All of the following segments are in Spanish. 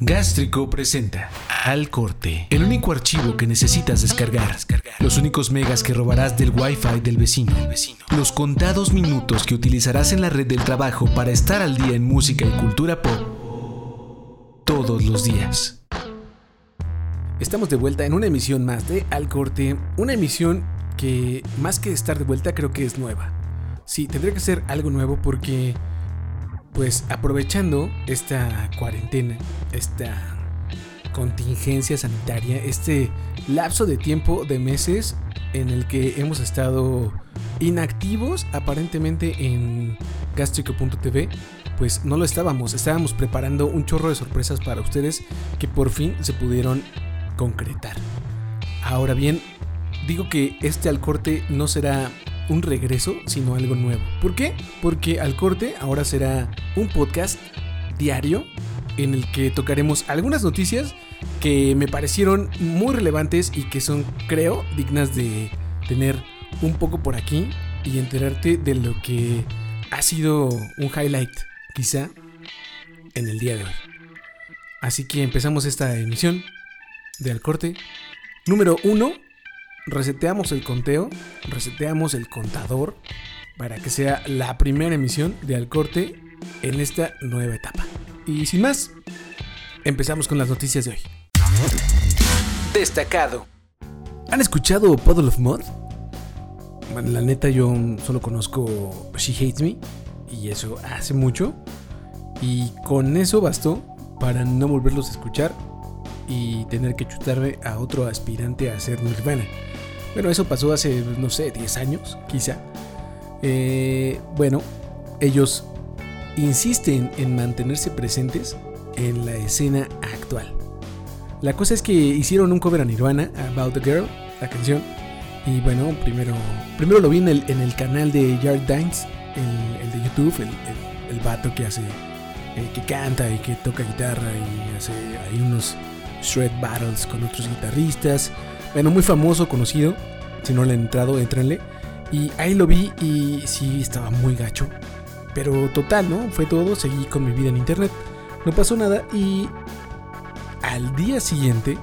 Gástrico presenta Al Corte, el único archivo que necesitas descargar, los únicos megas que robarás del Wi-Fi del vecino, los contados minutos que utilizarás en la red del trabajo para estar al día en música y cultura pop todos los días. Estamos de vuelta en una emisión más de Al Corte, una emisión que más que estar de vuelta creo que es nueva. Sí, tendría que ser algo nuevo porque pues aprovechando esta cuarentena, esta contingencia sanitaria, este lapso de tiempo de meses en el que hemos estado inactivos aparentemente en gastrico.tv, pues no lo estábamos, estábamos preparando un chorro de sorpresas para ustedes que por fin se pudieron concretar. Ahora bien, digo que este al corte no será un regreso, sino algo nuevo. ¿Por qué? Porque al corte ahora será un podcast diario en el que tocaremos algunas noticias que me parecieron muy relevantes y que son, creo, dignas de tener un poco por aquí y enterarte de lo que ha sido un highlight, quizá, en el día de hoy. Así que empezamos esta emisión de Al Corte. Número 1, reseteamos el conteo, reseteamos el contador para que sea la primera emisión de Al Corte en esta nueva etapa. Y sin más, empezamos con las noticias de hoy. Destacado. ¿Han escuchado Puddle of Mud? Bueno, la neta yo solo conozco She Hates Me y eso hace mucho. Y con eso bastó para no volverlos a escuchar y tener que chutarme a otro aspirante a ser Nirvana. Bueno, eso pasó hace, no sé, 10 años, quizá. Eh, bueno, ellos insisten en mantenerse presentes en la escena actual. La cosa es que hicieron un cover a Nirvana, About the Girl, la canción. Y bueno, primero, primero lo vi en el, en el canal de Yard Dines, el, de YouTube, el, el, vato que hace, eh, que canta y que toca guitarra y hace ahí unos shred battles con otros guitarristas. Bueno, muy famoso, conocido. Si no le han entrado, entrenle. Y ahí lo vi y sí, estaba muy gacho. Pero total, ¿no? Fue todo, seguí con mi vida en internet. No pasó nada y al día siguiente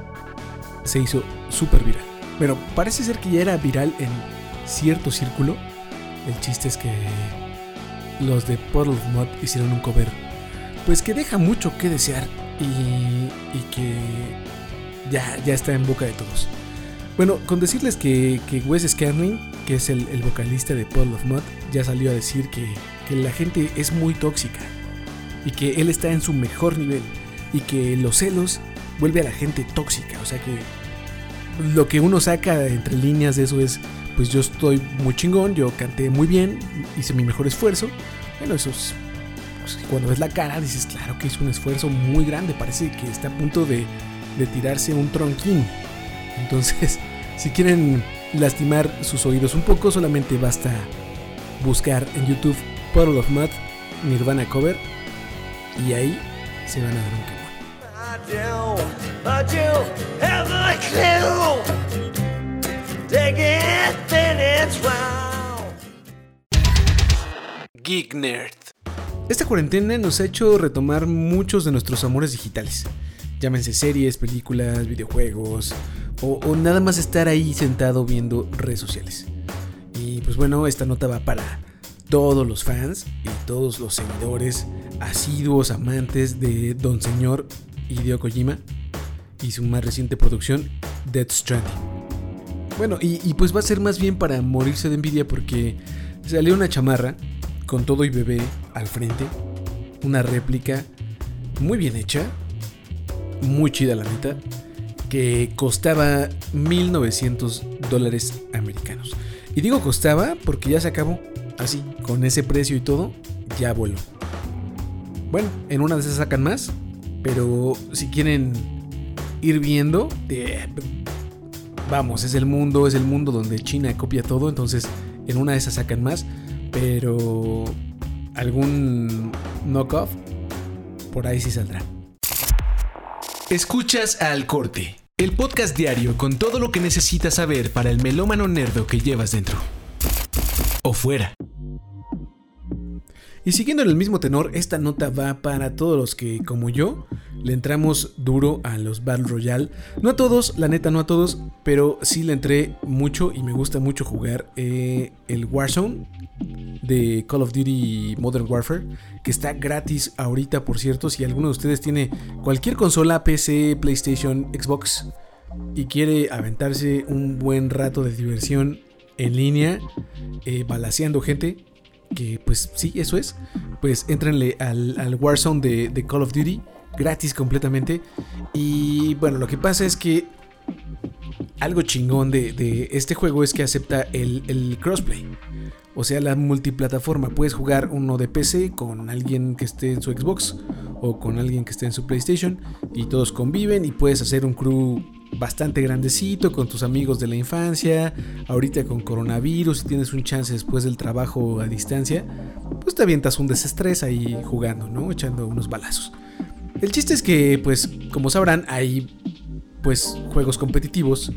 se hizo súper viral. Pero parece ser que ya era viral en cierto círculo. El chiste es que los de Puddle of Mud hicieron un cover. Pues que deja mucho que desear y, y que ya, ya está en boca de todos. Bueno, con decirles que, que Wes Scanlon, que es el, vocalista de Puddle of Mud, ya salió a decir que, que la gente es muy tóxica y que él está en su mejor nivel y que los celos vuelve a la gente tóxica. O sea que lo que uno saca entre líneas de eso es, pues yo estoy muy chingón, yo canté muy bien, hice mi mejor esfuerzo. Bueno, eso es, pues, cuando ves la cara dices, claro que es un esfuerzo muy grande, parece que está a punto de, de tirarse un tronquín. Entonces, si quieren lastimar sus oídos un poco, solamente basta buscar en YouTube Puddle of Mud Nirvana Cover y ahí se van a dar un Geek Nerd. Esta cuarentena nos ha hecho retomar muchos de nuestros amores digitales. Llámense series, películas, videojuegos, o, nada más estar ahí sentado viendo redes sociales. Y pues bueno, esta nota va para todos los fans y todos los seguidores, asiduos amantes de Don Señor Hideo Kojima y su más reciente producción, Death Stranding. Bueno, y, y, pues va a ser más bien para morirse de envidia porque salió una chamarra con todo y bebé al frente, una réplica muy bien hecha, muy chida la neta, que costaba 1900 dólares americanos. Y digo costaba porque ya se acabó. Así, con ese precio y todo, ya voló. Bueno, en una de esas sacan más. Pero si quieren ir viendo, eh, vamos, es el mundo, es el mundo donde China copia todo. Entonces, en una de esas sacan más. Pero algún knockoff, por ahí sí saldrá. Escuchas al corte, el podcast diario con todo lo que necesitas saber para el melómano nerdo que llevas dentro. O fuera. Y siguiendo en el mismo tenor, esta nota va para todos los que, como yo, le entramos duro a los Battle Royale. No a todos, la neta, no a todos, pero sí le entré mucho y me gusta mucho jugar eh, el Warzone de Call of Duty Modern Warfare, que está gratis ahorita, por cierto. Si alguno de ustedes tiene cualquier consola, PC, PlayStation, Xbox, y quiere aventarse un buen rato de diversión en línea, eh, gente, que pues sí, eso es, pues entrenle al, Warzone de, Call of Duty, gratis completamente. Y bueno, lo que pasa es que algo chingón de, este juego es que acepta el, el, crossplay. O sea, la multiplataforma. Puedes jugar uno de PC con alguien que esté en su Xbox o con alguien que esté en su PlayStation y todos conviven y puedes hacer un crew bastante grandecito con tus amigos de la infancia, ahorita con coronavirus, si tienes un chance después del trabajo a distancia, pues te avientas un desestrés ahí jugando, ¿no? Echando unos balazos. El chiste es que, pues, como sabrán, hay pues juegos competitivos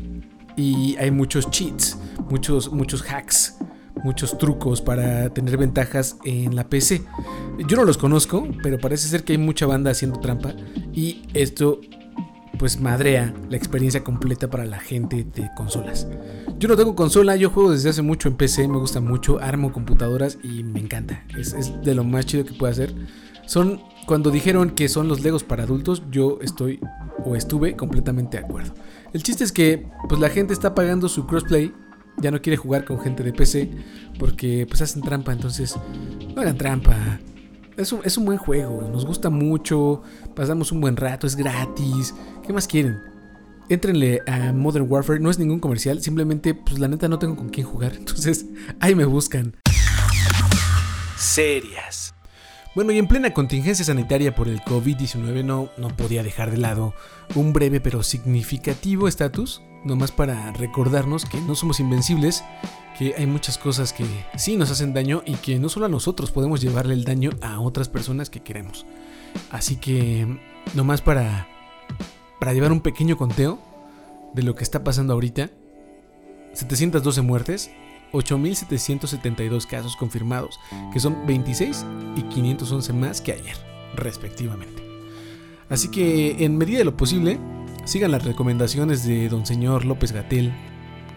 y hay muchos cheats, muchos, muchos hacks, muchos trucos para tener ventajas en la PC. Yo no los conozco, pero parece ser que hay mucha banda haciendo trampa y esto pues madrea la experiencia completa para la gente de consolas. Yo no tengo consola, yo juego desde hace mucho en PC, me gusta mucho, armo computadoras y me encanta. Es, de lo más chido que puedo hacer. Son, cuando dijeron que son los Legos para adultos, yo estoy o estuve completamente de acuerdo. El chiste es que pues la gente está pagando su crossplay, ya no quiere jugar con gente de PC porque pues hacen trampa, entonces no hagan trampa. Es un, es un buen juego, nos gusta mucho, pasamos un buen rato, es gratis. ¿Qué más quieren? Entrenle a Modern Warfare, no es ningún comercial, simplemente, pues la neta no tengo con quién jugar, entonces ahí me buscan. Serias. Bueno, y en plena contingencia sanitaria por el COVID-19 no, no podía dejar de lado un breve pero significativo estatus, nomás para recordarnos que no somos invencibles que hay muchas cosas que sí nos hacen daño y que no solo a nosotros podemos llevarle el daño a otras personas que queremos. Así que, nomás para, para llevar un pequeño conteo de lo que está pasando ahorita, 712 muertes, 8.772 casos confirmados, que son 26 y 511 más que ayer, respectivamente. Así que, en medida de lo posible, sigan las recomendaciones de don señor López Gatel,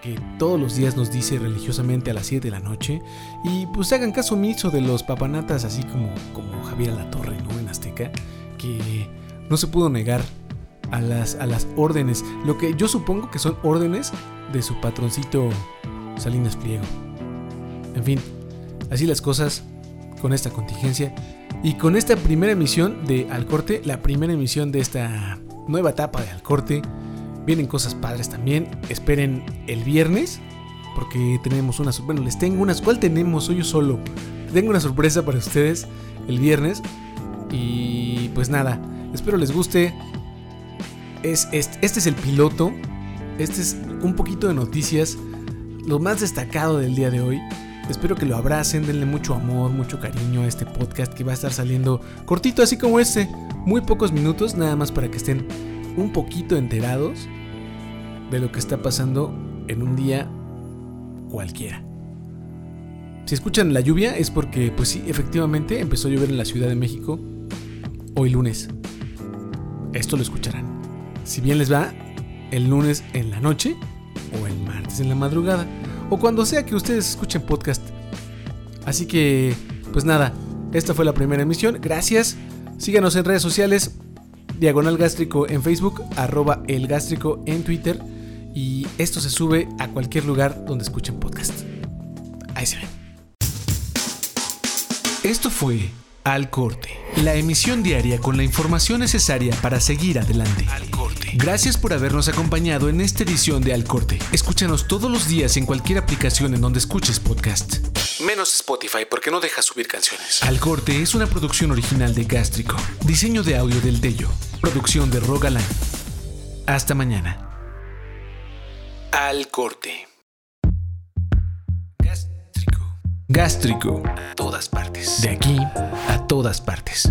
que todos los días nos dice religiosamente a las 7 de la noche. Y pues hagan caso omiso de los papanatas, así como, como Javier Torre ¿no? En Azteca, que no se pudo negar a las, a las órdenes, lo que yo supongo que son órdenes de su patroncito Salinas Pliego. En fin, así las cosas con esta contingencia y con esta primera emisión de Al Corte, la primera emisión de esta nueva etapa de Al Corte Vienen cosas padres también. Esperen el viernes. Porque tenemos unas. Bueno, les tengo unas. ¿Cuál tenemos? Soy yo solo. Tengo una sorpresa para ustedes el viernes. Y pues nada. Espero les guste. Es, este es el piloto. Este es un poquito de noticias. Lo más destacado del día de hoy. Espero que lo abracen, denle mucho amor, mucho cariño a este podcast que va a estar saliendo cortito así como este. Muy pocos minutos, nada más para que estén un poquito enterados de lo que está pasando en un día cualquiera. Si escuchan la lluvia es porque, pues sí, efectivamente empezó a llover en la Ciudad de México hoy lunes. Esto lo escucharán. Si bien les va, el lunes en la noche o el martes en la madrugada o cuando sea que ustedes escuchen podcast. Así que, pues nada, esta fue la primera emisión. Gracias. Síganos en redes sociales. Diagonal Gástrico en Facebook, arroba el gástrico en Twitter y esto se sube a cualquier lugar donde escuchen podcast. Ahí se ven. Esto fue Al Corte, la emisión diaria con la información necesaria para seguir adelante. Al Corte. Gracias por habernos acompañado en esta edición de Al Corte. Escúchanos todos los días en cualquier aplicación en donde escuches podcast. Menos Spotify porque no deja subir canciones. Al Corte es una producción original de Gástrico. Diseño de audio del Tello. Producción de Rogaland. Hasta mañana. Al Corte. Gástrico. A todas partes. De aquí a todas partes.